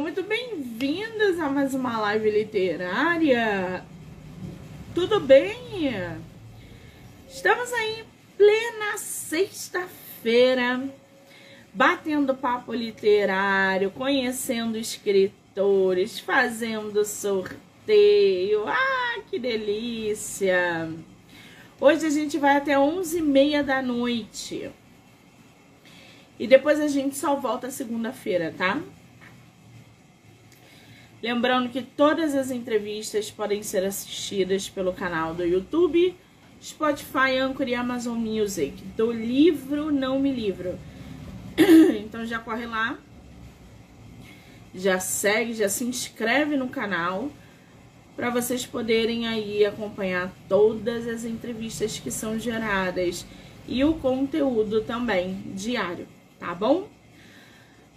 muito bem-vindas a mais uma live literária. Tudo bem? Estamos aí plena sexta-feira, batendo papo literário, conhecendo escritores, fazendo sorteio. Ah, que delícia! Hoje a gente vai até 11h30 da noite. E depois a gente só volta segunda-feira, tá? Lembrando que todas as entrevistas podem ser assistidas pelo canal do YouTube, Spotify, Anchor e Amazon Music. Do livro Não Me Livro. Então já corre lá, já segue, já se inscreve no canal para vocês poderem aí acompanhar todas as entrevistas que são geradas e o conteúdo também diário, tá bom?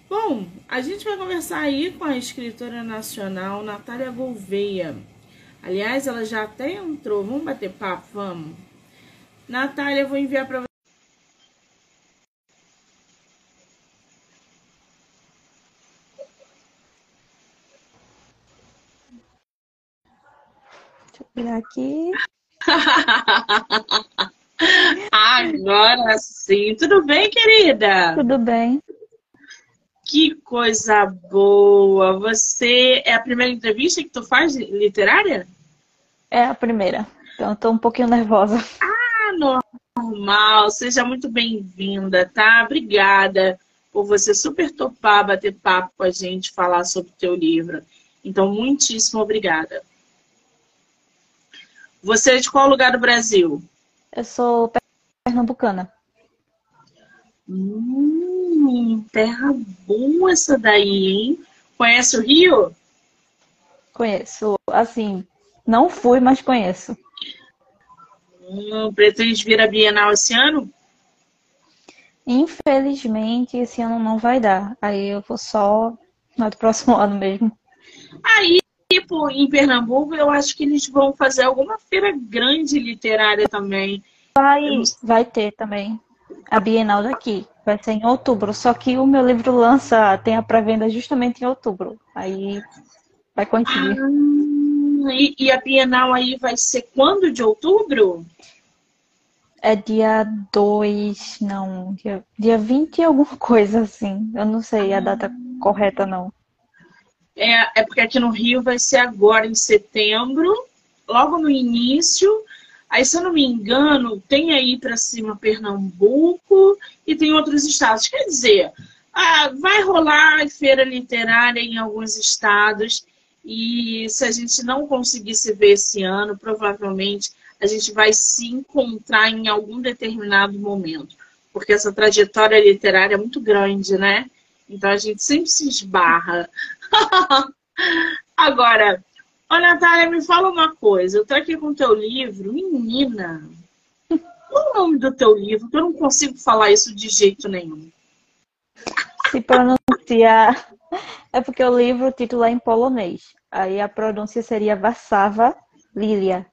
Bom, a gente vai conversar aí com a escritora nacional Natália Gouveia. Aliás, ela já até entrou. Vamos bater papo, vamos. Natália, eu vou enviar para você. Deixa eu virar aqui. Agora sim. Tudo bem, querida? Tudo bem. Que coisa boa! Você é a primeira entrevista que tu faz literária? É a primeira. Então tô um pouquinho nervosa. Ah, normal. Seja muito bem-vinda, tá? Obrigada por você super topar, bater papo com a gente, falar sobre o teu livro. Então, muitíssimo obrigada. Você é de qual lugar do Brasil? Eu sou pernambucana. Hum, terra boa essa daí, hein? Conhece o Rio? Conheço. Assim, não fui, mas conheço. Hum, pretende vir a Bienal esse ano? Infelizmente, esse ano não vai dar. Aí eu vou só no próximo ano mesmo. Aí, tipo, em Pernambuco, eu acho que eles vão fazer alguma feira grande literária também. Vai, vai ter também a Bienal daqui. Vai ser em outubro. Só que o meu livro lança, tem a pré-venda justamente em outubro. Aí vai coincidir. Ah, e, e, a Bienal aí vai ser quando de outubro? É dia 2, não, dia, dia 20 alguma coisa assim. Eu não sei a data correta, não. É, é porque aqui no Rio vai ser agora em setembro, logo no início. Aí, se eu não me engano, tem aí para cima Pernambuco e tem outros estados. Quer dizer, ah, vai rolar feira literária em alguns estados e se a gente não conseguir se ver esse ano, provavelmente a gente vai se encontrar em algum determinado momento, porque essa trajetória literária é muito grande, né? Então a gente sempre se esbarra. Agora, Ô, Natália, me fala uma coisa. Eu tô aqui com o teu livro. Menina, qual o nome do teu livro? Eu não consigo falar isso de jeito nenhum. Se pronunciar... É porque o livro, o título é em polonês. Aí a pronúncia seria Vassava Lilia,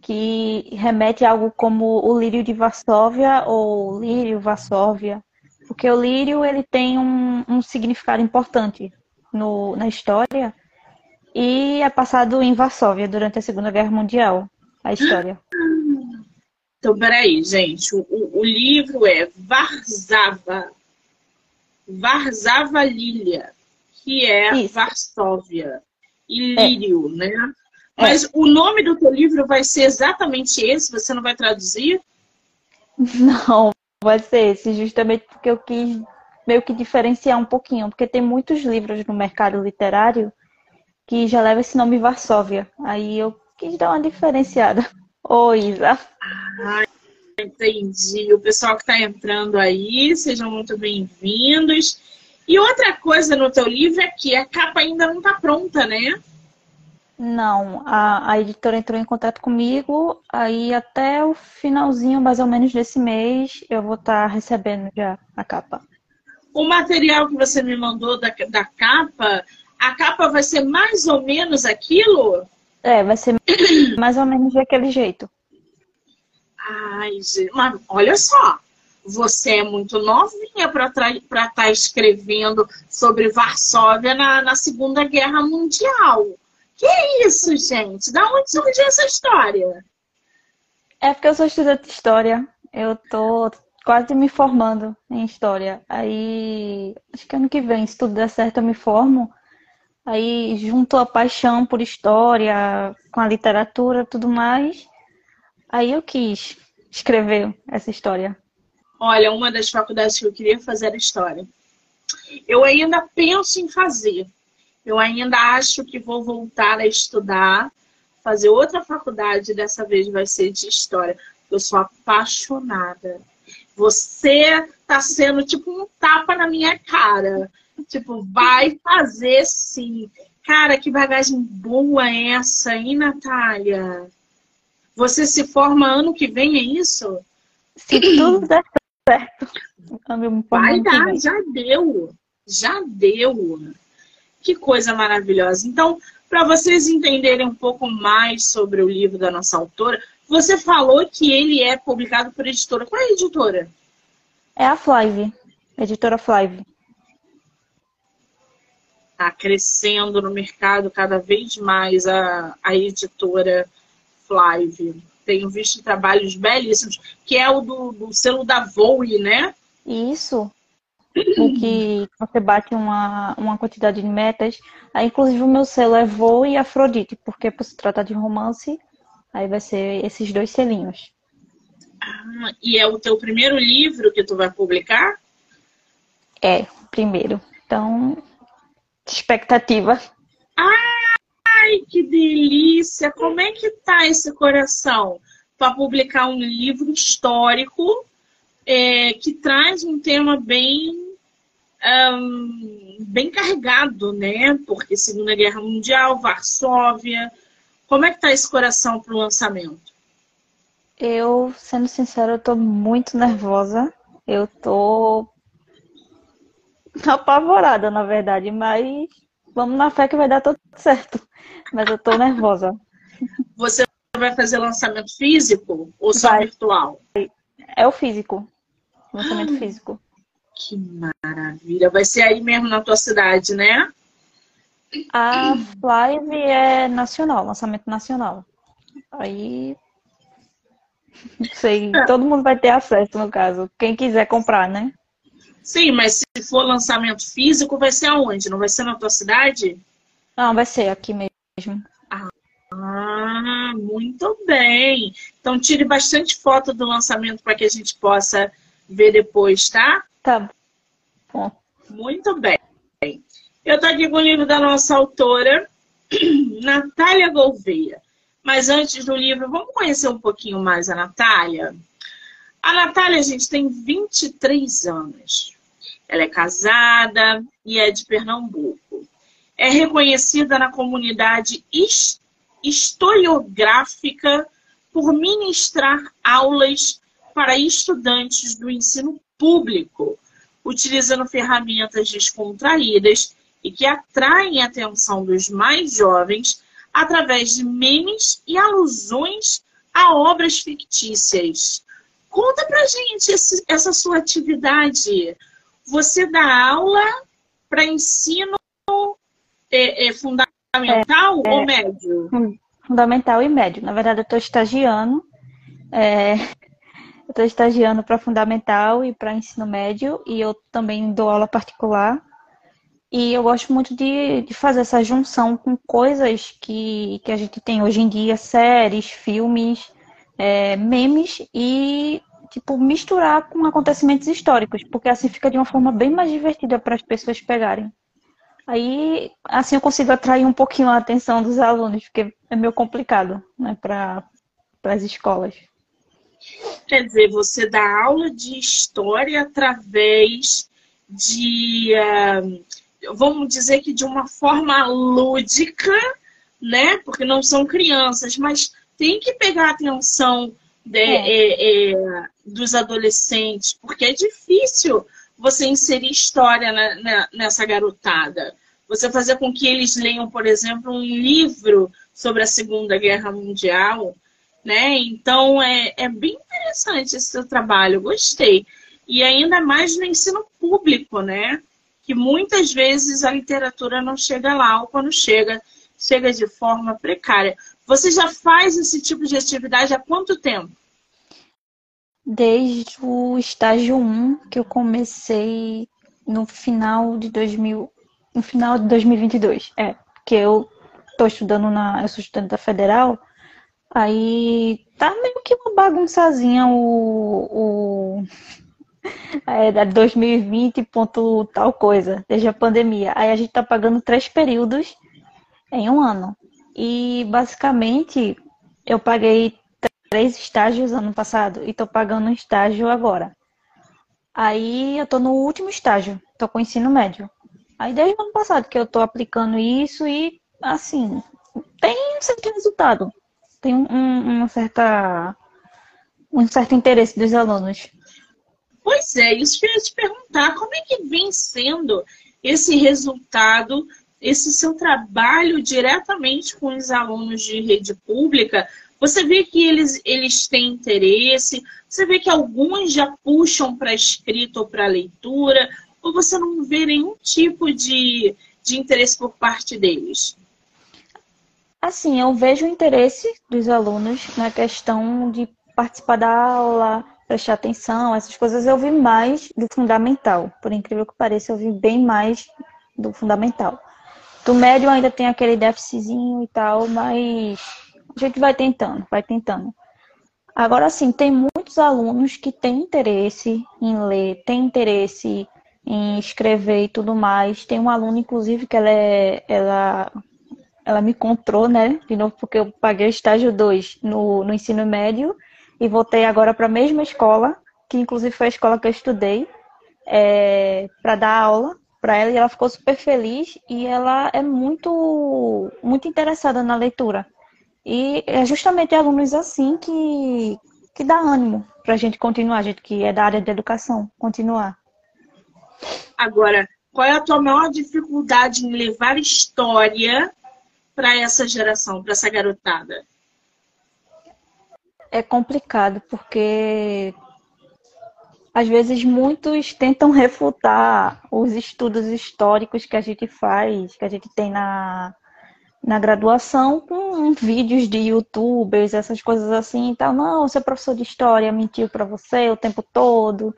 que remete a algo como o lírio de Varsóvia ou lírio Varsóvia. Porque o lírio, ele tem um, um significado importante no, na história e é passado em Varsóvia durante a Segunda Guerra Mundial, a história. Então, peraí, gente. O, o livro é Varsava. Varsava Lilia, que é Isso. Varsóvia. E é. Lírio, é. né? Mas é. o nome do teu livro vai ser exatamente esse? Você não vai traduzir? Não, vai ser esse, justamente porque eu quis meio que diferenciar um pouquinho, porque tem muitos livros no mercado literário que já leva esse nome Varsóvia. Aí eu quis dar uma diferenciada. Oi, Isa. Ah, entendi. O pessoal que está entrando aí, sejam muito bem-vindos. E outra coisa no teu livro é que a capa ainda não está pronta, né? Não, a, a editora entrou em contato comigo, aí até o finalzinho, mais ou menos, desse mês, eu vou estar tá recebendo já a capa. O material que você me mandou da, da capa a capa vai ser mais ou menos aquilo? É, vai ser mais ou menos daquele jeito. Ai, gente, mas olha só. você é muito novinha para estar tá escrevendo sobre Varsóvia na, na Segunda Guerra Mundial. Que isso, gente? Da onde surgiu essa história? É porque eu sou estudante de história. Eu tô quase me formando em história. Aí, acho que ano que vem, se tudo der certo, eu me formo. Aí, junto a paixão por história, com a literatura, tudo mais, aí eu quis escrever essa história. Olha, uma das faculdades que eu queria fazer era história. Eu ainda penso em fazer. Eu ainda acho que vou voltar a estudar, fazer outra faculdade, dessa vez vai ser de história. Eu sou apaixonada. Você tá sendo tipo um tapa na minha cara. Tipo, vai fazer sim. Cara, que bagagem boa essa, hein, Natália? Você se forma ano que vem, é isso? Se tudo der certo. Vai dar, já deu. Já deu. Que coisa maravilhosa. Então, para vocês entenderem um pouco mais sobre o livro da nossa autora, você falou que ele é publicado por editora. Qual é a editora? É a Flive, editora Flive. Está crescendo no mercado cada vez mais a, a editora Flive. Tenho visto trabalhos belíssimos, que é o do, do selo da Voe, né? Isso. em que você bate uma, uma quantidade de metas. Aí, inclusive, o meu selo é Voe e Afrodite, porque por se tratar de romance, aí vai ser esses dois selinhos. Ah, e é o teu primeiro livro que tu vai publicar? É, primeiro. Então, expectativa. Ai, que delícia! Como é que tá esse coração para publicar um livro histórico é, que traz um tema bem um, bem carregado, né? Porque Segunda Guerra Mundial, Varsóvia. Como é que tá esse coração para o lançamento? Eu, sendo sincera, eu tô muito nervosa. Eu tô apavorada, na verdade, mas vamos na fé que vai dar tudo certo. Mas eu tô nervosa. Você vai fazer lançamento físico ou só vai. virtual? É o físico. Lançamento físico. Que maravilha. Vai ser aí mesmo na tua cidade, né? A live é nacional, lançamento nacional. Aí. Não sei, é. todo mundo vai ter acesso, no caso. Quem quiser comprar, né? Sim, mas se for lançamento físico, vai ser aonde? Não vai ser na tua cidade? Não, vai ser aqui mesmo. Ah, muito bem. Então tire bastante foto do lançamento para que a gente possa ver depois, tá? Tá bom. Muito bem. Eu estou aqui com o livro da nossa autora, Natália Gouveia. Mas antes do livro, vamos conhecer um pouquinho mais a Natália? A Natália, gente, tem 23 anos. Ela é casada e é de Pernambuco. É reconhecida na comunidade historiográfica por ministrar aulas para estudantes do ensino público, utilizando ferramentas descontraídas e que atraem a atenção dos mais jovens através de memes e alusões a obras fictícias. Conta pra gente esse, essa sua atividade. Você dá aula para ensino é, é fundamental é, ou médio? Fundamental e médio. Na verdade, eu estou estagiando. É, eu estou estagiando para fundamental e para ensino médio e eu também dou aula particular. E eu gosto muito de, de fazer essa junção com coisas que, que a gente tem hoje em dia, séries, filmes, é, memes e tipo misturar com acontecimentos históricos, porque assim fica de uma forma bem mais divertida para as pessoas pegarem. Aí, assim eu consigo atrair um pouquinho a atenção dos alunos, porque é meio complicado, né, para as escolas. Quer dizer, você dá aula de história através de uh, vamos dizer que de uma forma lúdica, né? Porque não são crianças, mas tem que pegar a atenção de, é. É, é, dos adolescentes, porque é difícil você inserir história na, na, nessa garotada. Você fazer com que eles leiam, por exemplo, um livro sobre a Segunda Guerra Mundial, né? Então é, é bem interessante esse seu trabalho, gostei. e ainda mais no ensino público, né? Que muitas vezes a literatura não chega lá, ou quando chega, chega de forma precária. Você já faz esse tipo de atividade há quanto tempo? Desde o estágio 1, que eu comecei no final de 2000, no final de 2022. É, que eu tô estudando na, eu sou estudante da Federal, aí tá meio que uma bagunçazinha o, o é, 2020 ponto tal coisa, desde a pandemia. Aí a gente tá pagando três períodos em um ano. E basicamente eu paguei três estágios ano passado e tô pagando um estágio agora. Aí eu tô no último estágio, tô com ensino médio. Aí desde o ano passado que eu tô aplicando isso e assim, tem um certo resultado. Tem um, uma certa um certo interesse dos alunos. Pois é, isso que eu ia te perguntar, como é que vem sendo esse resultado, esse seu trabalho diretamente com os alunos de rede pública você vê que eles, eles têm interesse, você vê que alguns já puxam para escrita ou para leitura, ou você não vê nenhum tipo de, de interesse por parte deles? Assim, eu vejo o interesse dos alunos na questão de participar da aula, prestar atenção, essas coisas eu vi mais do fundamental. Por incrível que pareça, eu vi bem mais do fundamental. Do médio ainda tem aquele déficitzinho e tal, mas a gente vai tentando, vai tentando. Agora sim, tem muitos alunos que têm interesse em ler, têm interesse em escrever e tudo mais. Tem um aluno, inclusive, que ela é, ela, ela me encontrou, né? De novo, porque eu paguei o estágio 2 no, no ensino médio e voltei agora para a mesma escola, que inclusive foi a escola que eu estudei, é, para dar aula para ela e ela ficou super feliz e ela é muito muito interessada na leitura. E é justamente alunos assim que, que dá ânimo para a gente continuar, a gente que é da área de educação, continuar. Agora, qual é a tua maior dificuldade em levar história para essa geração, para essa garotada? É complicado, porque às vezes muitos tentam refutar os estudos históricos que a gente faz, que a gente tem na, na graduação com vídeos de youtubers, essas coisas assim e tal. Não, seu professor de história mentiu para você o tempo todo.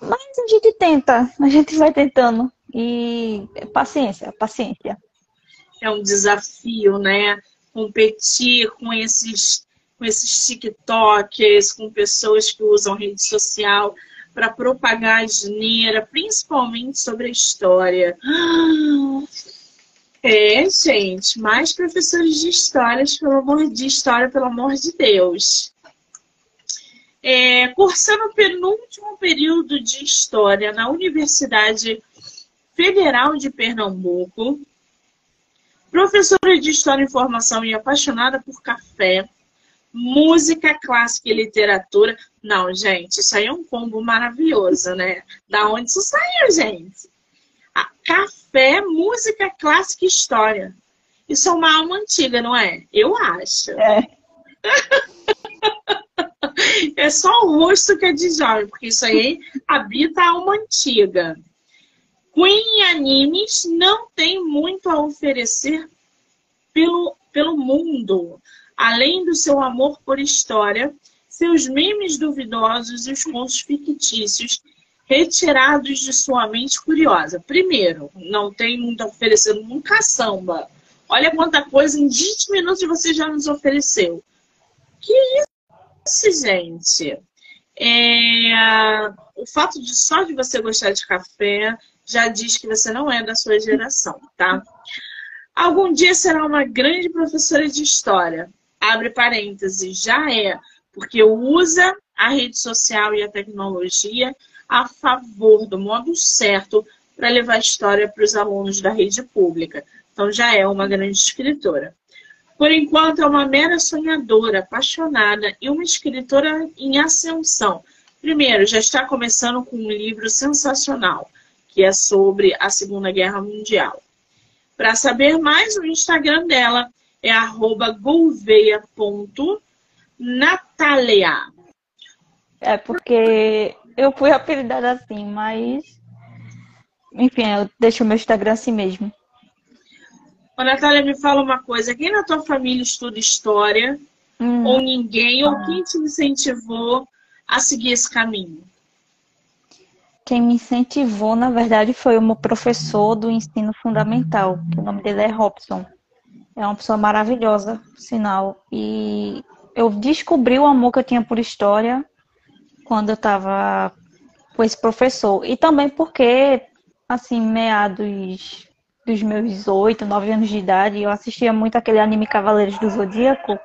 Mas a gente tenta, a gente vai tentando. E paciência, paciência. É um desafio, né? Competir com esses, com esses TikTokers, com pessoas que usam rede social para propagar a geneira, principalmente sobre a história. É, gente, mais professores de histórias, pelo amor de história, pelo amor de Deus. É, cursando o penúltimo período de História na Universidade Federal de Pernambuco, professora de História e Informação e apaixonada por café, música clássica e literatura. Não, gente, isso aí é um combo maravilhoso, né? Da onde isso saiu, gente? Ah, café, música clássica e história. Isso é uma alma antiga, não é? Eu acho. É. é só o rosto que é de jovem, porque isso aí habita a alma antiga. Queen Animes não tem muito a oferecer pelo, pelo mundo, além do seu amor por história, seus memes duvidosos e os contos fictícios retirados de sua mente curiosa. Primeiro, não tem muito oferecendo um caçamba. Olha quanta coisa em 20 minutos você já nos ofereceu. Que isso, gente? É... O fato de só de você gostar de café já diz que você não é da sua geração, tá? Algum dia será uma grande professora de história. Abre parênteses, já é, porque usa a rede social e a tecnologia a favor do modo certo para levar a história para os alunos da rede pública. Então já é uma grande escritora. Por enquanto, é uma mera sonhadora, apaixonada e uma escritora em ascensão. Primeiro, já está começando com um livro sensacional, que é sobre a Segunda Guerra Mundial. Para saber mais, o Instagram dela é gouveia.natalia. É porque eu fui apelidada assim, mas. Enfim, eu deixo o meu Instagram assim mesmo. Ô, Natália, me fala uma coisa. Quem na tua família estuda história? Hum. Ou ninguém? Ou quem te incentivou a seguir esse caminho? Quem me incentivou, na verdade, foi o meu professor do ensino fundamental, que o nome dele é Robson. É uma pessoa maravilhosa, sinal. E eu descobri o amor que eu tinha por história quando eu estava com esse professor. E também porque, assim, meados dos meus oito, nove anos de idade, eu assistia muito aquele anime Cavaleiros do Zodíaco.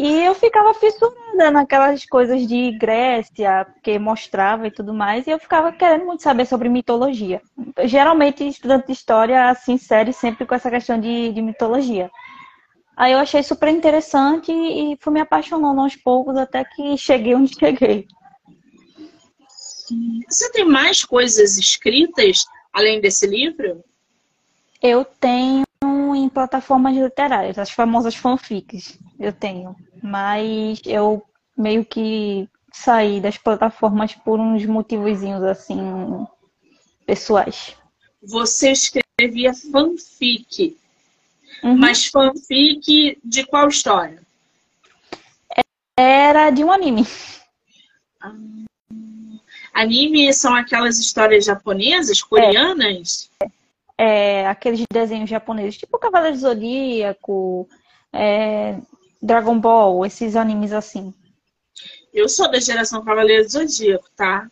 E eu ficava fissurada naquelas coisas de Grécia, que mostrava e tudo mais, e eu ficava querendo muito saber sobre mitologia. Geralmente, estudante de história se insere sempre com essa questão de, de mitologia. Aí eu achei super interessante e fui me apaixonando aos poucos até que cheguei onde cheguei. Você tem mais coisas escritas além desse livro? Eu tenho em plataformas literárias, as famosas fanfics. Eu tenho mas eu meio que saí das plataformas por uns motivozinhos assim pessoais. Você escrevia fanfic, uhum. mas fanfic de qual história? Era de um anime. Ah, anime são aquelas histórias japonesas, coreanas? É, é aqueles desenhos japoneses, tipo Cavaleiro Zodíaco, é, Dragon Ball, esses animes assim? Eu sou da geração Cavaleiro do Zodíaco, tá?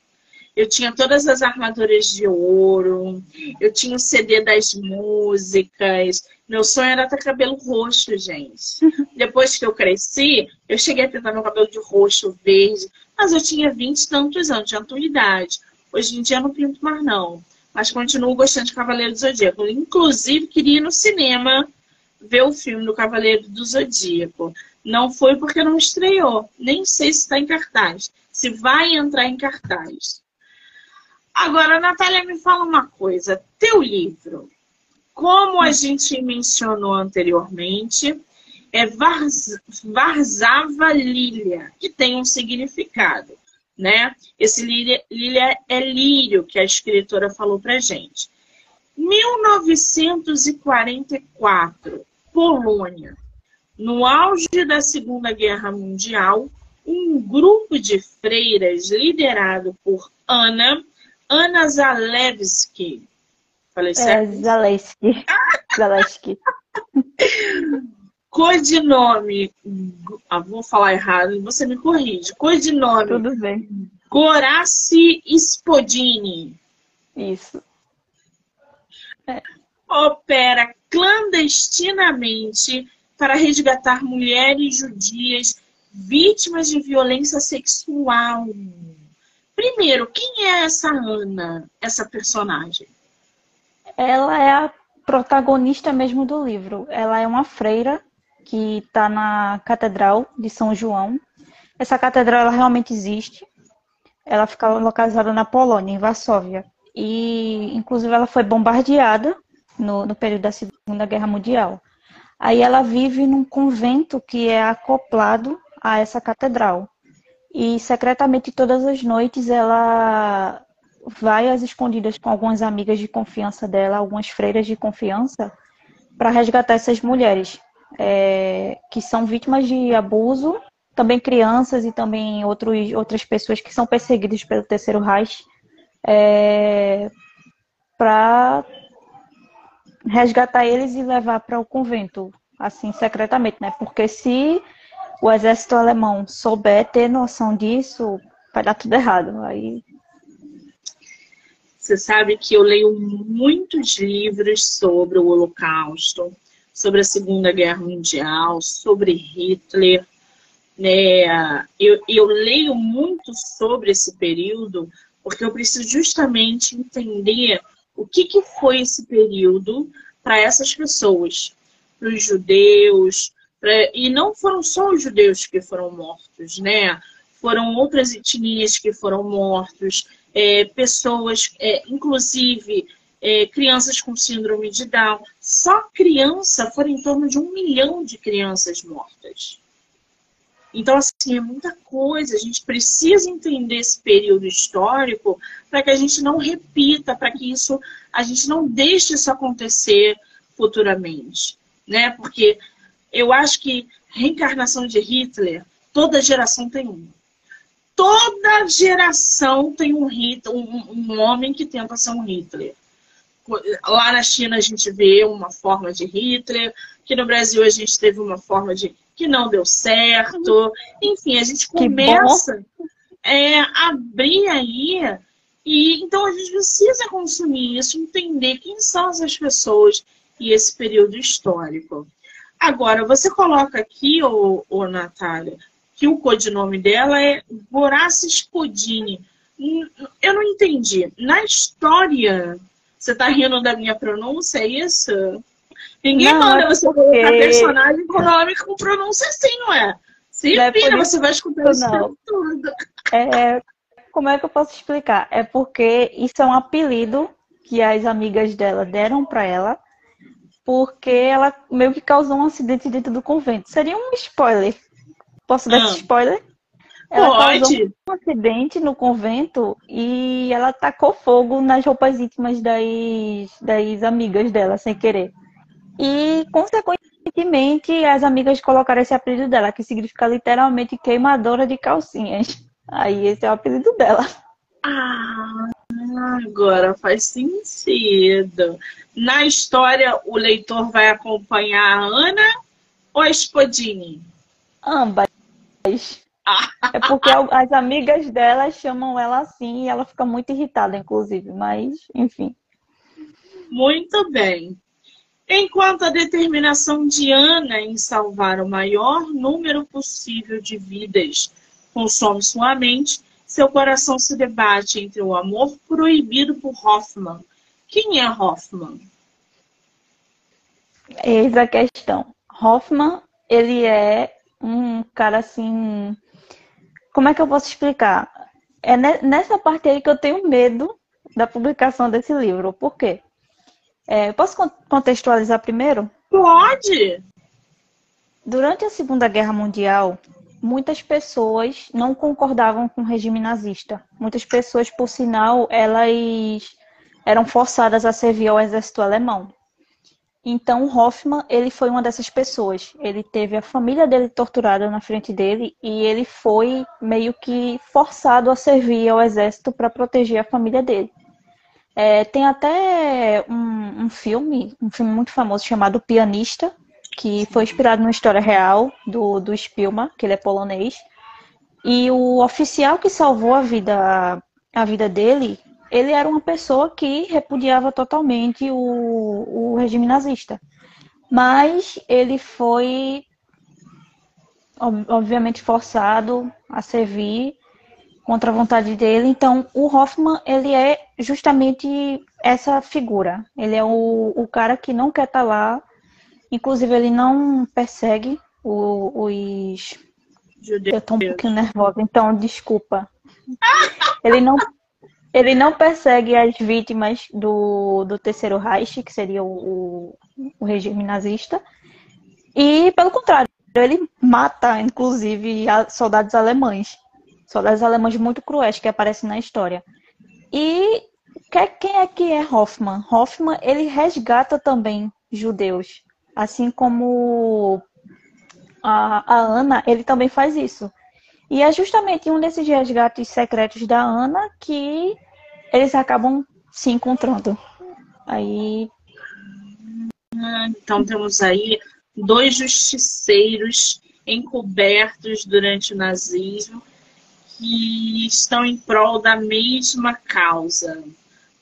Eu tinha todas as armaduras de ouro, eu tinha o CD das músicas. Meu sonho era ter cabelo roxo, gente. Depois que eu cresci, eu cheguei a pintar meu cabelo de roxo, verde, mas eu tinha vinte e tantos anos, tinha tua idade. Hoje em dia eu não pinto mais, não. Mas continuo gostando de Cavaleiro do Zodíaco. Inclusive, queria ir no cinema ver o filme do Cavaleiro do Zodíaco. Não foi porque não estreou. Nem sei se está em cartaz. Se vai entrar em cartaz. Agora, Natália, me fala uma coisa. Teu livro, como a gente mencionou anteriormente, é Varzava Lília, que tem um significado, né? Esse Lília, Lília é lírio, que a escritora falou pra gente. 1944, Polônia. No auge da Segunda Guerra Mundial, um grupo de freiras liderado por Ana, Ana Zalewski. Falei é, certo? É, Zalewski. Zalewski. Codinome. Ah, vou falar errado, você me corrige. Codinome. Tudo bem. Goraci Spodini. Isso opera clandestinamente para resgatar mulheres judias vítimas de violência sexual. Primeiro, quem é essa Ana, essa personagem? Ela é a protagonista mesmo do livro. Ela é uma freira que está na Catedral de São João. Essa catedral ela realmente existe. Ela fica localizada na Polônia, em Varsóvia. E, inclusive, ela foi bombardeada no, no período da Segunda Guerra Mundial. Aí ela vive num convento que é acoplado a essa catedral. E secretamente todas as noites ela vai às escondidas com algumas amigas de confiança dela, algumas freiras de confiança, para resgatar essas mulheres é, que são vítimas de abuso, também crianças e também outros, outras pessoas que são perseguidas pelo Terceiro Reich, é, para resgatar eles e levar para o convento, assim, secretamente, né? Porque se o exército alemão souber ter noção disso, vai dar tudo errado. Aí. Você sabe que eu leio muitos livros sobre o Holocausto, sobre a Segunda Guerra Mundial, sobre Hitler. Né? Eu, eu leio muito sobre esse período porque eu preciso justamente entender o que, que foi esse período para essas pessoas, para os judeus, pra... e não foram só os judeus que foram mortos, né? Foram outras etnias que foram mortos, é, pessoas, é, inclusive é, crianças com síndrome de Down. Só criança foram em torno de um milhão de crianças mortas. Então, assim, é muita coisa. A gente precisa entender esse período histórico para que a gente não repita, para que isso a gente não deixe isso acontecer futuramente, né? Porque eu acho que reencarnação de Hitler, toda geração tem um. Toda geração tem um, Hitler, um, um homem que tenta ser um Hitler. Lá na China a gente vê uma forma de Hitler, aqui no Brasil a gente teve uma forma de que não deu certo. Enfim, a gente começa é, a abrir aí. E então a gente precisa consumir isso, entender quem são essas pessoas e esse período histórico. Agora, você coloca aqui, ô, ô Natália, que o codinome dela é Voracis Codini. Hum, eu não entendi. Na história, você está rindo da minha pronúncia, é isso? Ninguém não, manda é você porque... colocar personagem com nome com pronúncia assim, não é? Se não vira, é você vai escutar isso tudo. É, como é que eu posso explicar? É porque isso é um apelido que as amigas dela deram para ela, porque ela meio que causou um acidente dentro do convento. Seria um spoiler. Posso dar ah. esse spoiler? Ela Pode. causou um acidente no convento e ela tacou fogo nas roupas íntimas das, das amigas dela, sem querer. E, consequentemente, as amigas colocaram esse apelido dela, que significa literalmente queimadora de calcinhas. Aí esse é o apelido dela. Ah, agora faz sentido. Na história, o leitor vai acompanhar a Ana ou a Spodini? Ambas. É porque as amigas dela chamam ela assim e ela fica muito irritada, inclusive. Mas, enfim. Muito bem. Enquanto a determinação de Ana em salvar o maior número possível de vidas consome sua mente, seu coração se debate entre o amor proibido por Hoffman. Quem é Hoffman? Eis a questão. Hoffman, ele é um cara assim. Como é que eu posso explicar? É nessa parte aí que eu tenho medo da publicação desse livro. Por quê? É, posso contextualizar primeiro? Pode! Durante a Segunda Guerra Mundial, muitas pessoas não concordavam com o regime nazista. Muitas pessoas, por sinal, elas eram forçadas a servir ao exército alemão. Então, Hoffman, ele foi uma dessas pessoas. Ele teve a família dele torturada na frente dele e ele foi meio que forçado a servir ao exército para proteger a família dele. É, tem até um, um, filme, um filme muito famoso chamado Pianista, que foi inspirado numa história real do, do Spielman, que ele é polonês. E o oficial que salvou a vida, a vida dele, ele era uma pessoa que repudiava totalmente o, o regime nazista. Mas ele foi, obviamente, forçado a servir contra a vontade dele. Então, o Hoffman, ele é justamente essa figura. Ele é o, o cara que não quer estar tá lá. Inclusive, ele não persegue o, os... Judeu. Eu tô um pouquinho nervosa, então desculpa. Ele não, ele não persegue as vítimas do, do terceiro Reich, que seria o, o, o regime nazista. E, pelo contrário, ele mata, inclusive, soldados alemães soldados alemães muito cruéis que aparecem na história. E quem é que é Hoffman? Hoffman, ele resgata também judeus, assim como a, a Ana, ele também faz isso. E é justamente um desses resgates secretos da Ana que eles acabam se encontrando. Aí. Então temos aí dois justiceiros encobertos durante o nazismo que estão em prol da mesma causa.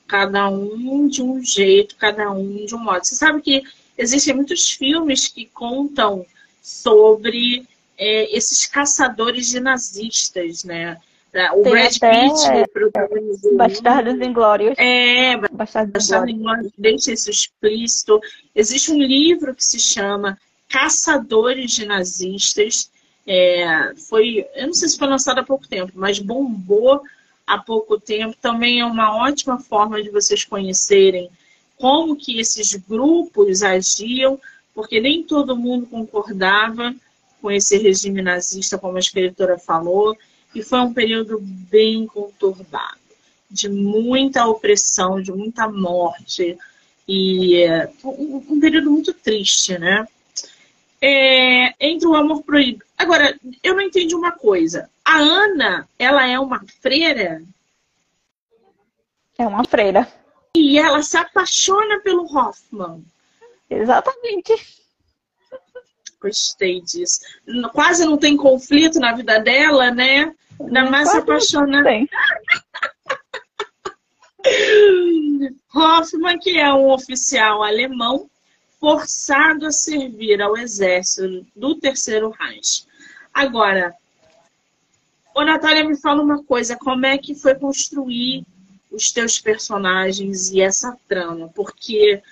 Cada um de um jeito, cada um de um modo. Você sabe que existem muitos filmes que contam sobre é, esses caçadores de nazistas, né? O Tem Brad Pitt protagonizou. Bastardos Inglórios. É, Bastardos Inglórios. Deixa isso explícito. Existe um livro que se chama Caçadores de Nazistas, é, foi, eu não sei se foi lançado há pouco tempo, mas bombou há pouco tempo. Também é uma ótima forma de vocês conhecerem como que esses grupos agiam, porque nem todo mundo concordava com esse regime nazista, como a escritora falou, e foi um período bem conturbado, de muita opressão, de muita morte, e é, um, um, período muito triste, né? É, entre o amor proibido. Agora, eu não entendi uma coisa. A Ana, ela é uma freira? É uma freira. E ela se apaixona pelo Hoffman. Exatamente. Gostei disso. Quase não tem conflito na vida dela, né? Ainda mais se apaixonar. Hoffman, que é um oficial alemão forçado a servir ao exército do Terceiro Reich. Agora, ô Natália, me fala uma coisa, como é que foi construir os teus personagens e essa trama? Porque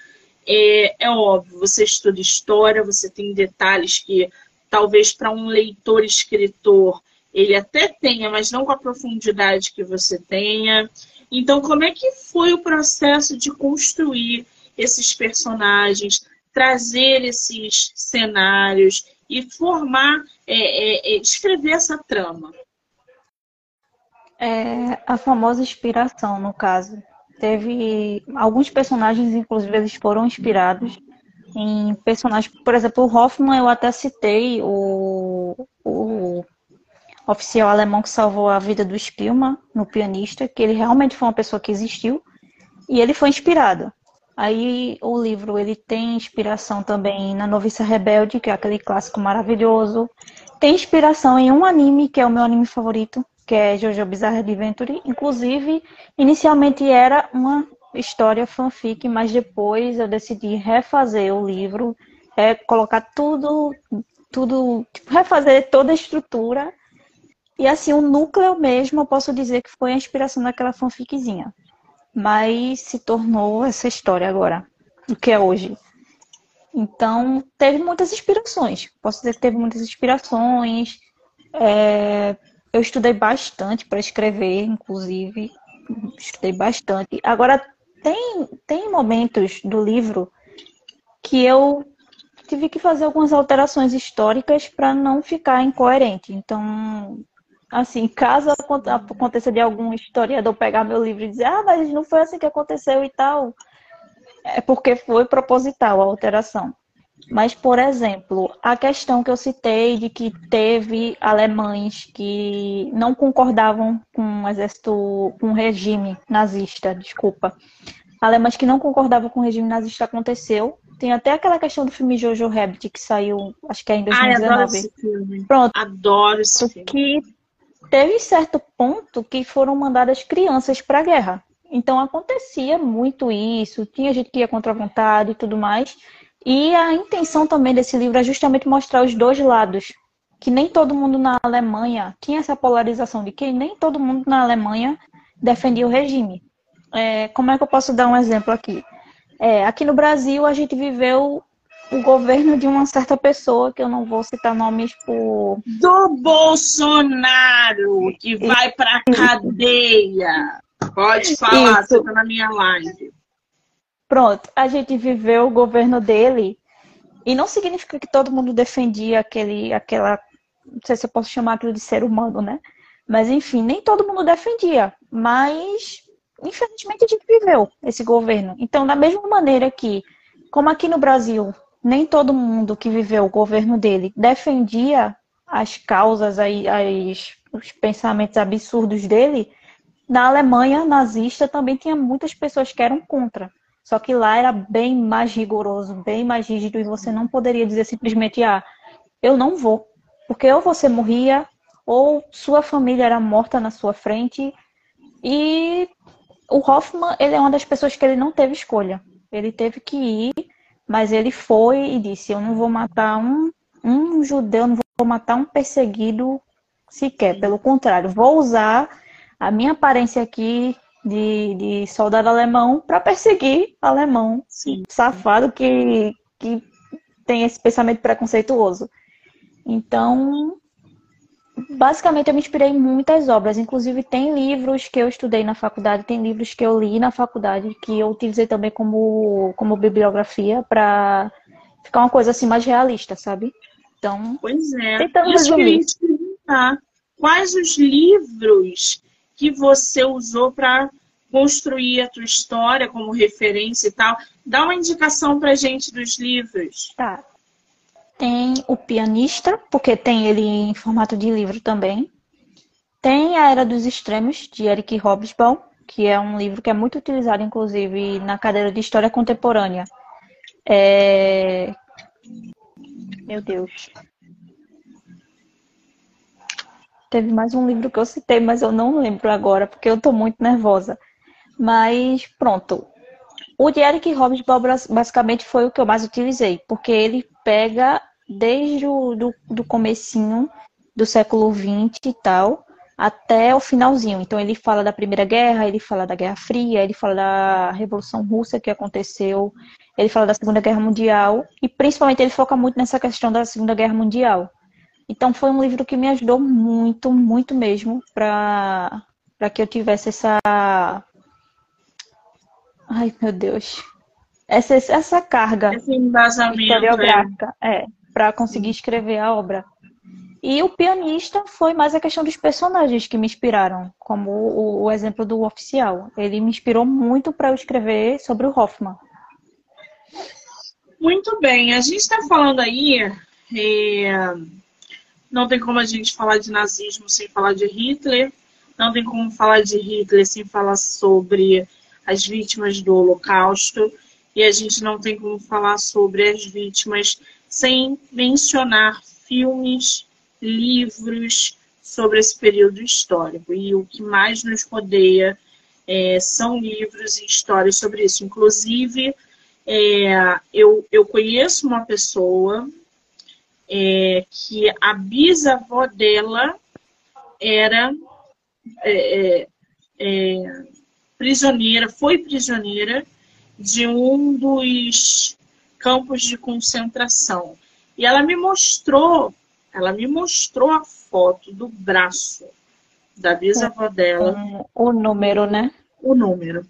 é, é óbvio, você estuda história, você tem detalhes que talvez para um leitor escritor ele até tenha, mas não com a profundidade que você tenha. Então, como é que foi o processo de construir esses personagens, trazer esses cenários e formar, é, é, é, escrever essa trama? É a famosa inspiração, no caso. Teve alguns personagens, inclusive, eles foram inspirados em personagens. Por exemplo, o Hoffman, eu até citei o, o oficial alemão que salvou a vida do Spielmann, no pianista, que ele realmente foi uma pessoa que existiu e ele foi inspirado. Aí o livro ele tem inspiração também na Noviça Rebelde, que é aquele clássico maravilhoso. Tem inspiração em um anime que é o meu anime favorito, que é Jojo Bizarre Adventure. Inclusive, inicialmente era uma história fanfic, mas depois eu decidi refazer o livro, é, colocar tudo, tudo, tipo, refazer toda a estrutura e assim, o núcleo mesmo, eu posso dizer que foi a inspiração daquela fanficzinha. Mas se tornou essa história agora, o que é hoje. Então, teve muitas inspirações. Posso dizer que teve muitas inspirações. É... eu estudei bastante para escrever, inclusive. Estudei bastante. Agora, tem, tem momentos do livro que eu tive que fazer algumas alterações históricas para não ficar incoerente. Então, Assim, caso aconteça de algum historiador pegar meu livro e dizer, ah, mas não foi assim que aconteceu e tal, é porque foi proposital a alteração. Mas, por exemplo, a questão que eu citei de que teve alemães que não concordavam com o exército, com o regime nazista, desculpa. Alemães que não concordavam com o regime nazista aconteceu. Tem até aquela questão do filme Jojo Rabbit que saiu, acho que é em 2019. Ai, adoro esse filme. Pronto. Adoro esse filme. Que teve certo ponto que foram mandadas crianças para a guerra. Então acontecia muito isso, tinha gente que ia contra a vontade e tudo mais. E a intenção também desse livro é justamente mostrar os dois lados. Que nem todo mundo na Alemanha tinha essa polarização de que nem todo mundo na Alemanha defendia o regime. É, como é que eu posso dar um exemplo aqui? É, aqui no Brasil a gente viveu o governo de uma certa pessoa, que eu não vou citar nomes por. Do Bolsonaro, que vai pra cadeia. Pode falar, você tá na minha live. Pronto, a gente viveu o governo dele e não significa que todo mundo defendia aquele, aquela, não sei se eu posso chamar aquilo de ser humano, né? Mas enfim, nem todo mundo defendia, mas infelizmente a gente viveu esse governo. Então, da mesma maneira que, como aqui no Brasil nem todo mundo que viveu o governo dele defendia as causas, as, os pensamentos absurdos dele. Na Alemanha nazista também tinha muitas pessoas que eram contra. Só que lá era bem mais rigoroso, bem mais rígido, e você não poderia dizer simplesmente, ah, eu não vou. Porque ou você morria, ou sua família era morta na sua frente. E o Hoffman, ele é uma das pessoas que ele não teve escolha. Ele teve que ir mas ele foi e disse: Eu não vou matar um, um judeu, não vou matar um perseguido sequer. Pelo contrário, vou usar a minha aparência aqui de, de soldado alemão para perseguir alemão Sim. safado que, que tem esse pensamento preconceituoso. Então, basicamente eu me inspirei em muitas obras, inclusive tem livros que eu estudei na faculdade, tem livros que eu li na faculdade que eu utilizei também como, como bibliografia para ficar uma coisa assim mais realista, sabe? Então, pois é. tentando ia resumir. te perguntar. Quais os livros que você usou para construir a tua história como referência e tal? Dá uma indicação pra gente dos livros. Tá. Tem o Pianista, porque tem ele em formato de livro também. Tem A Era dos Extremos, de Eric Hobsbawm, que é um livro que é muito utilizado, inclusive, na cadeira de História Contemporânea. É... Meu Deus. Teve mais um livro que eu citei, mas eu não lembro agora, porque eu tô muito nervosa. Mas pronto. O de Eric Hobsbawm basicamente foi o que eu mais utilizei, porque ele pega desde o do, do comecinho do século XX e tal, até o finalzinho. Então ele fala da Primeira Guerra, ele fala da Guerra Fria, ele fala da Revolução Russa que aconteceu, ele fala da Segunda Guerra Mundial e principalmente ele foca muito nessa questão da Segunda Guerra Mundial. Então foi um livro que me ajudou muito, muito mesmo para para que eu tivesse essa Ai, meu Deus. Essa, essa carga Esse embasamento. é. historiográfica, é, para conseguir escrever a obra. E o pianista foi mais a questão dos personagens que me inspiraram, como o, o exemplo do oficial. Ele me inspirou muito para eu escrever sobre o Hoffman. Muito bem, a gente está falando aí, é, não tem como a gente falar de nazismo sem falar de Hitler, não tem como falar de Hitler sem falar sobre as vítimas do Holocausto, e a gente não tem como falar sobre as vítimas sem mencionar filmes, livros sobre esse período histórico. E o que mais nos rodeia é, são livros e histórias sobre isso. Inclusive, é, eu, eu conheço uma pessoa é, que a bisavó dela era é, é, prisioneira, foi prisioneira de um dos campos de concentração. E ela me mostrou, ela me mostrou a foto do braço da bisavó dela, o número, né? o número.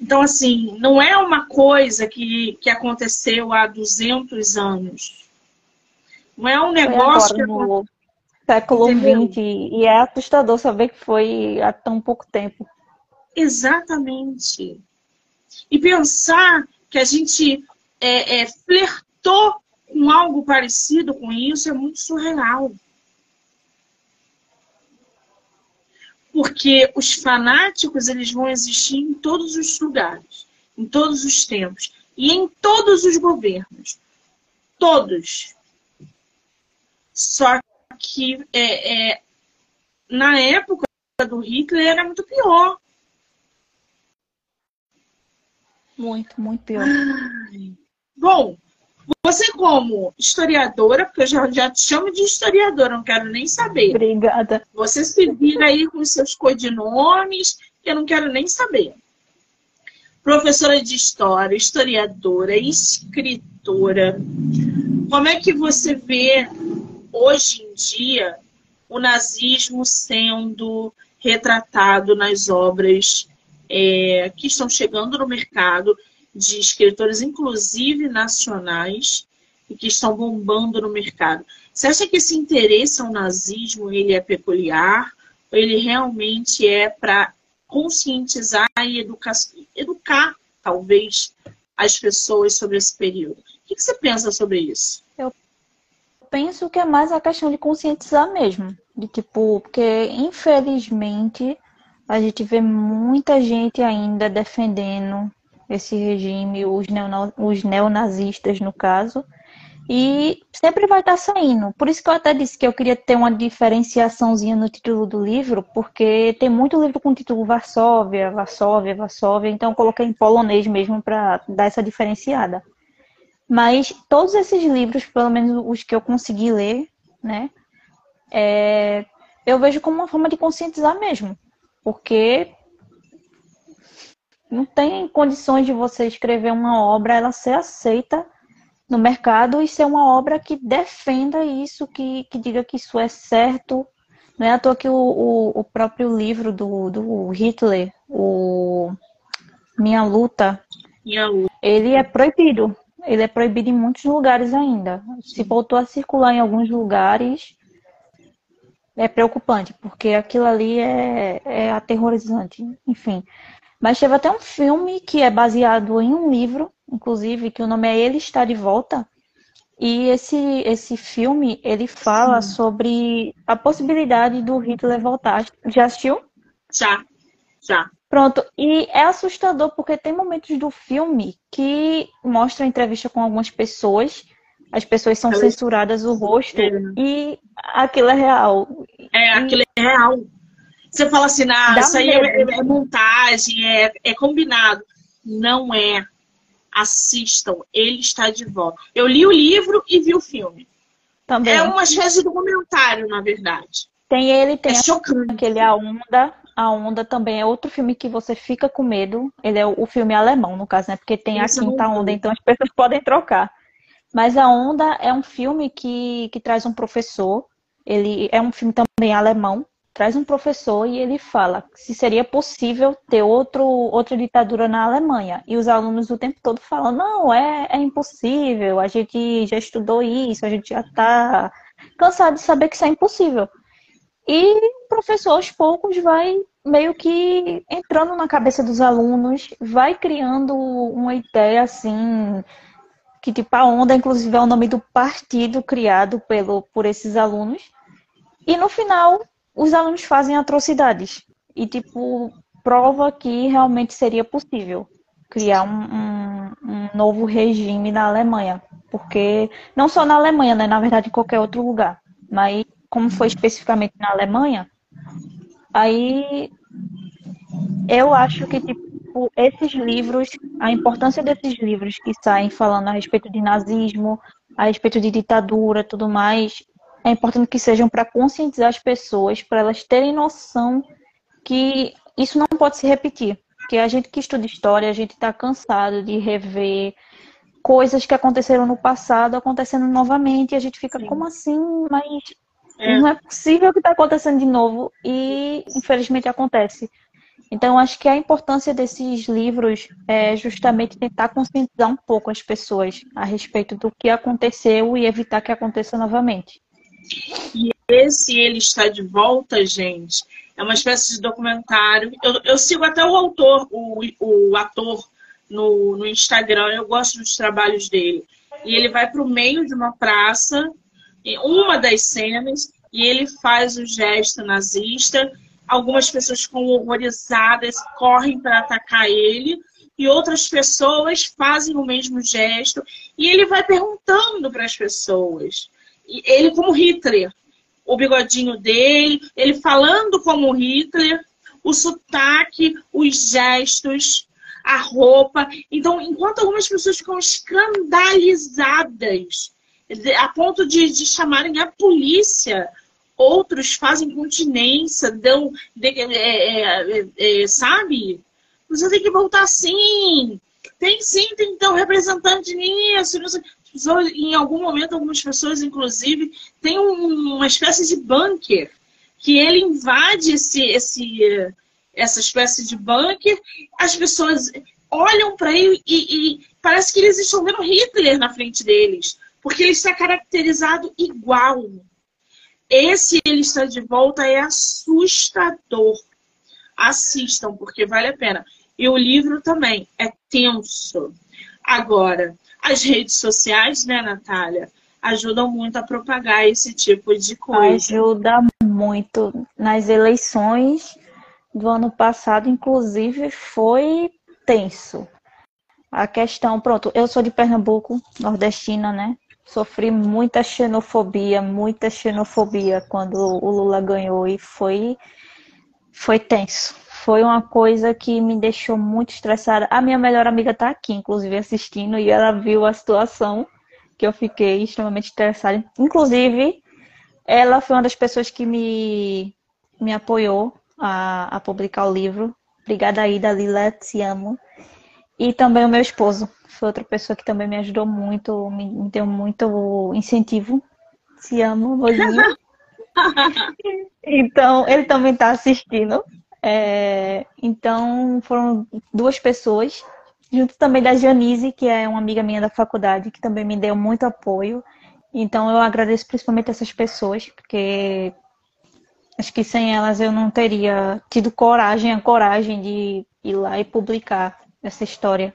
Então, assim, não é uma coisa que, que aconteceu há 200 anos. Não é um negócio que século? XX. E é assustador saber que foi há tão pouco tempo. Exatamente. E pensar que a gente é, é, flertou com algo parecido com isso é muito surreal. Porque os fanáticos eles vão existir em todos os lugares, em todos os tempos e em todos os governos. Todos. Só que é, é, na época do Hitler era muito pior. Muito, muito pior. Bom, você como historiadora, porque eu já, já te chamo de historiadora, não quero nem saber. Obrigada. Você se vira aí com seus codinomes, que eu não quero nem saber. Professora de história, historiadora, escritora. Como é que você vê hoje em dia o nazismo sendo retratado nas obras é, que estão chegando no mercado de escritores, inclusive nacionais, e que estão bombando no mercado. Você acha que esse interesse ao nazismo ele é peculiar ou ele realmente é para conscientizar e educar, educar, talvez, as pessoas sobre esse período? O que você pensa sobre isso? Eu penso que é mais a questão de conscientizar mesmo. De tipo, porque infelizmente a gente vê muita gente ainda defendendo esse regime, os, neona os neonazistas no caso, e sempre vai estar saindo. Por isso que eu até disse que eu queria ter uma diferenciaçãozinha no título do livro, porque tem muito livro com título Varsóvia, Varsóvia, Varsóvia, então eu coloquei em polonês mesmo para dar essa diferenciada. Mas todos esses livros, pelo menos os que eu consegui ler, né, é, eu vejo como uma forma de conscientizar mesmo. Porque não tem condições de você escrever uma obra, ela ser aceita no mercado e ser uma obra que defenda isso, que, que diga que isso é certo. Não é à toa que o, o, o próprio livro do, do Hitler, o Minha Luta, Minha luta. ele é proibido. Ele é proibido em muitos lugares ainda. Se voltou a circular em alguns lugares, é preocupante, porque aquilo ali é, é aterrorizante. Enfim. Mas teve até um filme que é baseado em um livro, inclusive, que o nome é Ele Está de Volta. E esse, esse filme, ele fala Sim. sobre a possibilidade do Hitler voltar. Já assistiu? Já, já. Pronto, e é assustador porque tem momentos do filme que mostra entrevista com algumas pessoas, as pessoas são censuradas o rosto é. e aquilo é real. É, aquilo é real. Você fala assim, ah, isso aí é, é, montagem, é, é combinado. Não é. Assistam, ele está de volta. Eu li o livro e vi o filme. Também. É uma espécie de documentário, na verdade. Tem ele, tem é chocante. aquele A Onda, a Onda também é outro filme que você fica com medo. Ele é o filme alemão, no caso, né? Porque tem Isso a quinta onda, então as pessoas podem trocar. Mas a Onda é um filme que, que traz um professor. Ele é um filme também alemão. Traz um professor e ele fala se seria possível ter outro, outra ditadura na Alemanha. E os alunos o tempo todo falam: não, é, é impossível, a gente já estudou isso, a gente já está cansado de saber que isso é impossível. E o professor, aos poucos, vai meio que entrando na cabeça dos alunos, vai criando uma ideia assim, que tipo a onda, inclusive, é o nome do partido criado pelo, por esses alunos. E no final, os alunos fazem atrocidades. E tipo, prova que realmente seria possível criar um, um, um novo regime na Alemanha. Porque, não só na Alemanha, né? Na verdade, em qualquer outro lugar. Mas como foi especificamente na Alemanha, aí eu acho que tipo, esses livros, a importância desses livros que saem falando a respeito de nazismo, a respeito de ditadura, tudo mais, é importante que sejam para conscientizar as pessoas, para elas terem noção que isso não pode se repetir. Porque a gente que estuda história, a gente está cansado de rever coisas que aconteceram no passado acontecendo novamente e a gente fica, Sim. como assim? Mas é. Não é possível que está acontecendo de novo e infelizmente acontece. Então, acho que a importância desses livros é justamente tentar conscientizar um pouco as pessoas a respeito do que aconteceu e evitar que aconteça novamente. E esse Ele Está de Volta, gente, é uma espécie de documentário. Eu, eu sigo até o autor, o, o ator, no, no Instagram, eu gosto dos trabalhos dele. E ele vai para o meio de uma praça em uma das cenas e ele faz o gesto nazista. Algumas pessoas ficam horrorizadas, correm para atacar ele, e outras pessoas fazem o mesmo gesto, e ele vai perguntando para as pessoas. E ele, como Hitler, o bigodinho dele, ele falando como Hitler, o sotaque, os gestos, a roupa. Então, enquanto algumas pessoas ficam escandalizadas a ponto de, de chamarem a polícia. Outros fazem continência, dão, de, é, é, é, é, sabe? Você tem que voltar sim. Tem sim, tem que ter um representante nisso. Em algum momento, algumas pessoas, inclusive, têm um, uma espécie de bunker que ele invade esse, esse, essa espécie de bunker. As pessoas olham para ele e, e, parece que eles estão vendo Hitler na frente deles porque ele está caracterizado igual. Esse Ele Está de Volta é assustador. Assistam, porque vale a pena. E o livro também é tenso. Agora, as redes sociais, né, Natália, ajudam muito a propagar esse tipo de coisa. Ajuda muito. Nas eleições do ano passado, inclusive, foi tenso. A questão, pronto, eu sou de Pernambuco, nordestina, né? Sofri muita xenofobia, muita xenofobia quando o Lula ganhou e foi foi tenso. Foi uma coisa que me deixou muito estressada. A minha melhor amiga está aqui, inclusive, assistindo, e ela viu a situação que eu fiquei extremamente estressada. Inclusive, ela foi uma das pessoas que me, me apoiou a, a publicar o livro. Obrigada aí, Dalila, te amo. E também o meu esposo, foi outra pessoa que também me ajudou muito, me, me deu muito incentivo. Te amo, Rosinho. então, ele também está assistindo. É, então, foram duas pessoas junto também da Janice, que é uma amiga minha da faculdade, que também me deu muito apoio. Então eu agradeço principalmente essas pessoas, porque acho que sem elas eu não teria tido coragem, a coragem de ir lá e publicar essa história.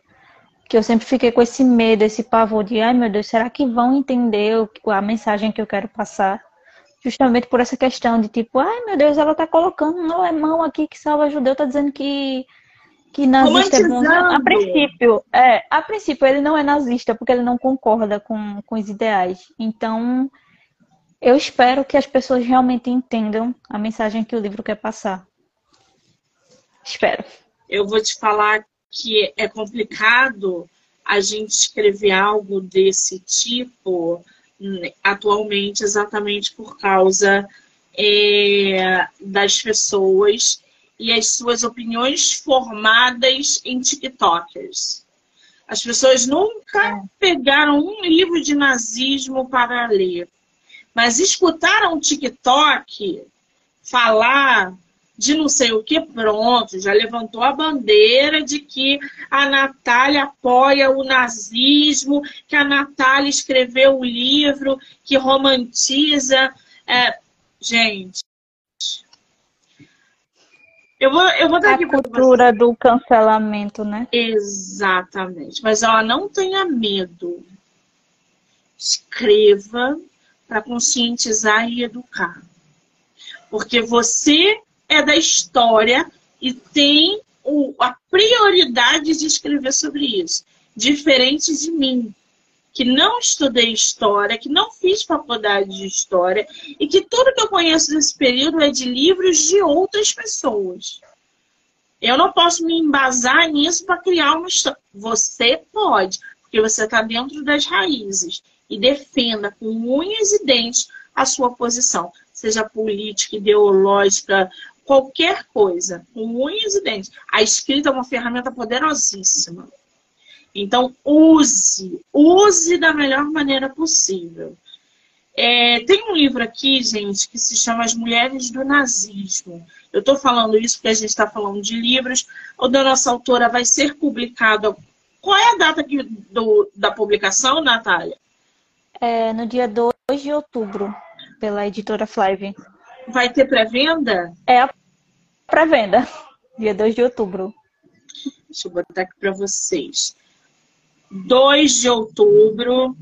Que eu sempre fiquei com esse medo, esse pavor de, ai meu Deus, será que vão entender a mensagem que eu quero passar? Justamente por essa questão de tipo, ai meu Deus, ela tá colocando um alemão aqui que salva judeu, tá dizendo que que nazista é bom. A princípio, é, a princípio ele não é nazista porque ele não concorda com, com os ideais. Então, eu espero que as pessoas realmente entendam a mensagem que o livro quer passar. Espero. Eu vou te falar que é complicado a gente escrever algo desse tipo hum, atualmente, exatamente por causa é, das pessoas e as suas opiniões formadas em TikTokers. As pessoas nunca é. pegaram um livro de nazismo para ler, mas escutaram o TikTok falar de não sei o que, pronto, já levantou a bandeira de que a Natália apoia o nazismo, que a Natália escreveu o um livro que romantiza. É... Gente, eu vou, eu vou dar a aqui cultura do cancelamento, né? Exatamente. Mas ela não tenha medo. Escreva para conscientizar e educar. Porque você é da história e tem o, a prioridade de escrever sobre isso. Diferente de mim, que não estudei história, que não fiz faculdade de história e que tudo que eu conheço desse período é de livros de outras pessoas. Eu não posso me embasar nisso para criar uma história. Você pode, porque você está dentro das raízes e defenda com unhas e dentes a sua posição, seja política, ideológica, qualquer coisa, com unhas e dentes. A escrita é uma ferramenta poderosíssima. Então, use, use da melhor maneira possível. É, tem um livro aqui, gente, que se chama As Mulheres do Nazismo. Eu estou falando isso porque a gente está falando de livros. O da nossa autora vai ser publicado. Qual é a data aqui do, da publicação, Natália? É no dia 2 de outubro, pela editora Flive. Vai ter pré-venda? É a pré-venda, dia 2 de outubro. Deixa eu botar aqui para vocês. 2 de outubro,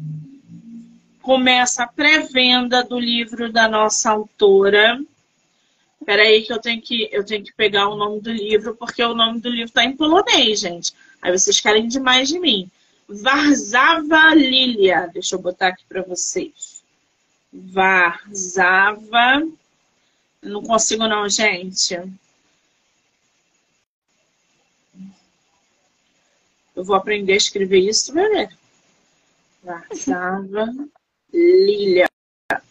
começa a pré-venda do livro da nossa autora. Espera aí que eu tenho que eu tenho que pegar o nome do livro, porque o nome do livro está em polonês, gente. Aí vocês querem demais de mim. Varzava Lilia. Deixa eu botar aqui para vocês. Varzava. Não consigo não, gente. Eu vou aprender a escrever isso ver. Varsava Lilia.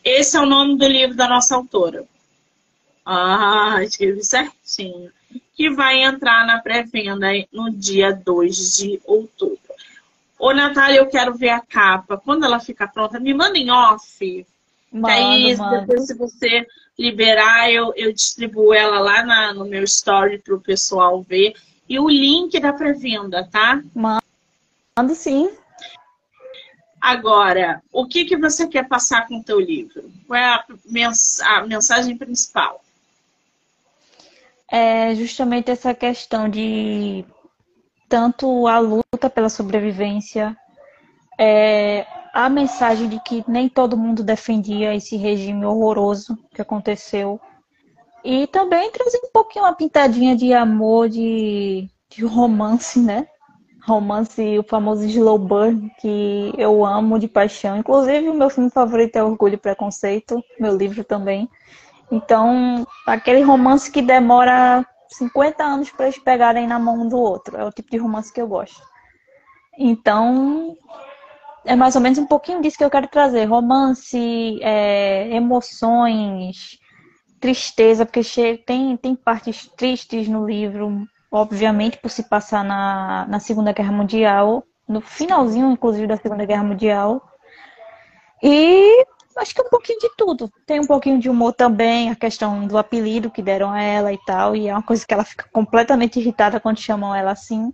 Esse é o nome do livro da nossa autora. Ah, escrevi certinho. Que vai entrar na pré-venda no dia 2 de outubro. Ô, Natália, eu quero ver a capa. Quando ela ficar pronta, me manda em off. Mano, aí, depois, se você liberar, eu, eu distribuo ela lá na, no meu story para o pessoal ver e o link da pré-venda, tá? Mando sim. Agora, o que, que você quer passar com o teu livro? Qual é a, mens a mensagem principal? É justamente essa questão de tanto a luta pela sobrevivência, é, a mensagem de que nem todo mundo defendia esse regime horroroso que aconteceu e também trazer um pouquinho uma pintadinha de amor, de, de romance, né? Romance, o famoso slow burn, que eu amo de paixão. Inclusive, o meu filme favorito é Orgulho e Preconceito, meu livro também. Então, aquele romance que demora 50 anos para eles pegarem na mão um do outro. É o tipo de romance que eu gosto. Então, é mais ou menos um pouquinho disso que eu quero trazer. Romance, é, emoções, tristeza, porque tem, tem partes tristes no livro, obviamente, por se passar na, na Segunda Guerra Mundial, no finalzinho, inclusive, da Segunda Guerra Mundial. E acho que um pouquinho de tudo. Tem um pouquinho de humor também, a questão do apelido que deram a ela e tal, e é uma coisa que ela fica completamente irritada quando chamam ela assim.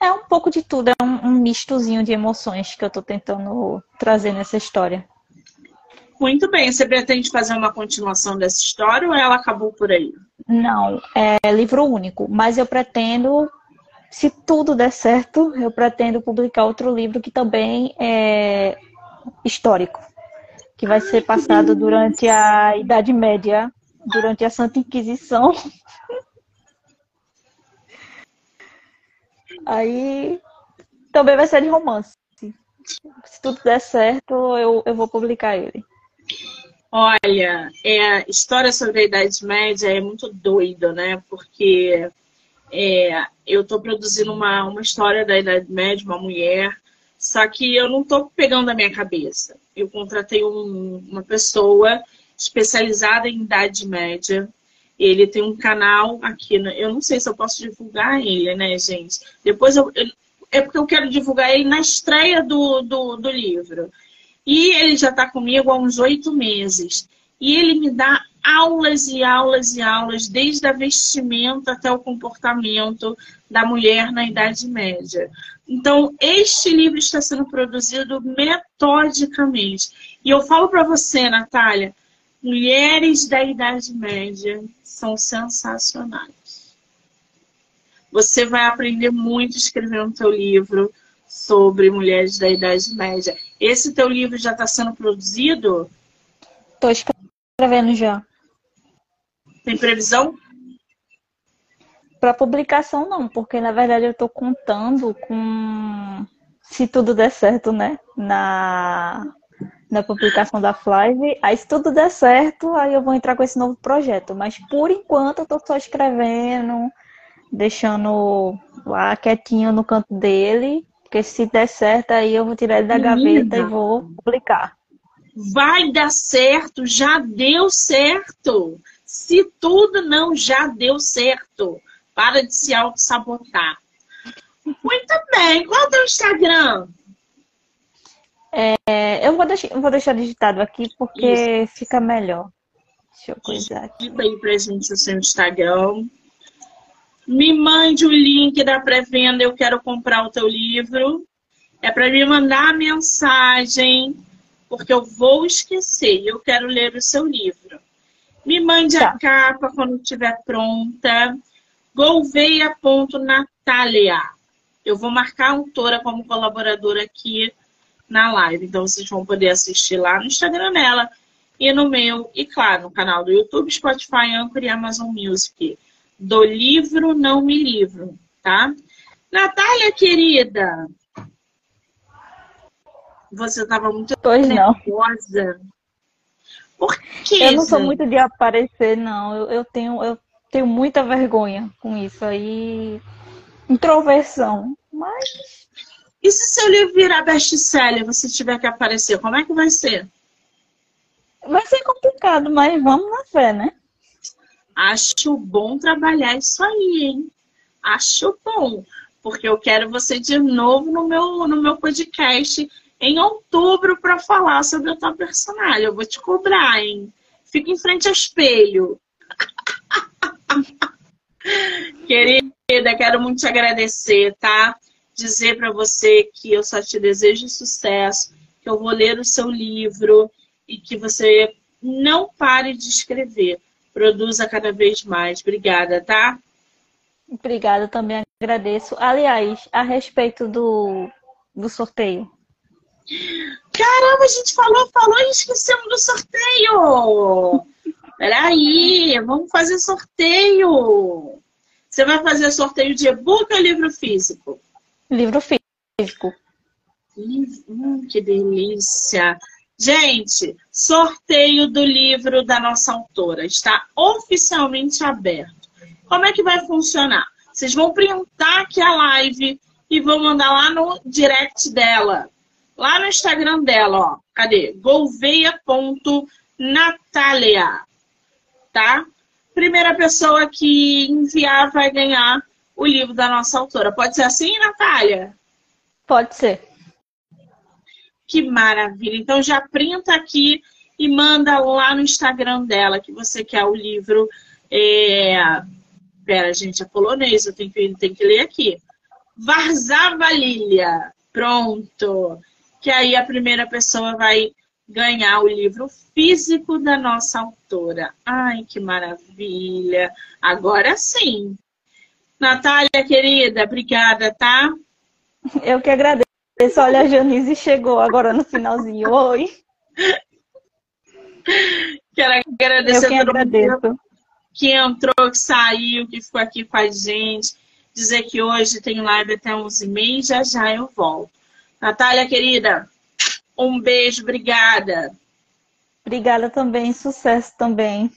É um pouco de tudo, é um, um mistozinho de emoções que eu tô tentando trazer nessa história. Muito bem. Você pretende fazer uma continuação dessa história ou ela acabou por aí? Não, é livro único, mas eu pretendo, se tudo der certo, eu pretendo publicar outro livro que também é histórico, que vai ser passado durante a Idade Média, durante a Santa Inquisição. Aí também vai ser de romance. Se tudo der certo, eu, eu vou publicar ele. Olha, é, história sobre a Idade Média é muito doido, né? Porque é, eu estou produzindo uma, uma história da Idade Média, uma mulher, só que eu não estou pegando a minha cabeça. Eu contratei um, uma pessoa especializada em Idade Média. Ele tem um canal aqui, né? eu não sei se eu posso divulgar ele, né, gente? Depois eu, eu é porque eu quero divulgar ele na estreia do, do, do livro. E ele já está comigo há uns oito meses. E ele me dá aulas e aulas e aulas, desde a vestimenta até o comportamento da mulher na Idade Média. Então, este livro está sendo produzido metodicamente. E eu falo para você, Natália, mulheres da Idade Média são sensacionais. Você vai aprender muito escrevendo seu livro sobre mulheres da Idade Média. Esse teu livro já está sendo produzido? Estou escrevendo já. Tem previsão? Para publicação não, porque na verdade eu estou contando com se tudo der certo, né? Na na publicação da Flive. Aí se tudo der certo, aí eu vou entrar com esse novo projeto. Mas por enquanto eu tô só escrevendo, deixando lá quietinho no canto dele porque se der certo, aí eu vou tirar ele da gaveta e vou publicar. Vai dar certo, já deu certo. Se tudo não já deu certo, para de se auto-sabotar. Muito bem. Qual é o teu Instagram? É, eu vou deixar, vou deixar digitado aqui porque Isso. fica melhor. Deixa eu coisar aqui. Diga aí pra gente o seu Instagram. Me mande o link da pré-venda, eu quero comprar o teu livro. É para me mandar a mensagem, porque eu vou esquecer, eu quero ler o seu livro. Me mande tá. a capa quando estiver pronta. Gouveia.natalia. Eu vou marcar a autora como colaboradora aqui na live. Então vocês vão poder assistir lá no Instagram dela e no meu, e claro, no canal do YouTube, Spotify, Anchor e Amazon Music do livro Não Me Livro, tá? Natália, querida, você estava muito pois nervosa. Não. Por quê? Eu não sou muito de aparecer, não. Eu, eu, tenho, eu tenho muita vergonha com isso aí. Introversão. Mas. E se seu livro virar best-seller você tiver que aparecer, como é que vai ser? Vai ser complicado, mas vamos na fé, né? Acho bom trabalhar isso aí, hein? Acho bom, porque eu quero você de novo no meu, no meu podcast em outubro para falar sobre a tua personagem. Eu vou te cobrar, hein? Fica em frente ao espelho. Querida, quero muito te agradecer, tá? Dizer para você que eu só te desejo sucesso, que eu vou ler o seu livro e que você não pare de escrever produza cada vez mais. Obrigada, tá? Obrigada, também agradeço. Aliás, a respeito do, do sorteio. Caramba, a gente falou, falou e esquecemos do sorteio. Peraí, vamos fazer sorteio. Você vai fazer sorteio de e-book ou livro físico? Livro físico. Hum, que delícia. Gente, sorteio do livro da nossa autora está oficialmente aberto. Como é que vai funcionar? Vocês vão printar aqui a live e vão mandar lá no direct dela. Lá no Instagram dela, ó. Cadê? golveia.natalia. Tá? Primeira pessoa que enviar vai ganhar o livro da nossa autora. Pode ser assim, Natália? Pode ser. Que maravilha! Então já printa aqui e manda lá no Instagram dela que você quer o livro. É... Pera, gente, é polonês, eu tenho que, tenho que ler aqui. Varzava Lilia. Pronto. Que aí a primeira pessoa vai ganhar o livro físico da nossa autora. Ai, que maravilha! Agora sim. Natália, querida, obrigada, tá? Eu que agradeço. Olha, a Janice chegou agora no finalzinho. Oi. Quero agradecer Eu que a todo agradeço. mundo que entrou, que saiu, que ficou aqui com a gente. Dizer que hoje tem live até 11h30 já já eu volto. Natália, querida, um beijo, obrigada. Obrigada também, sucesso também.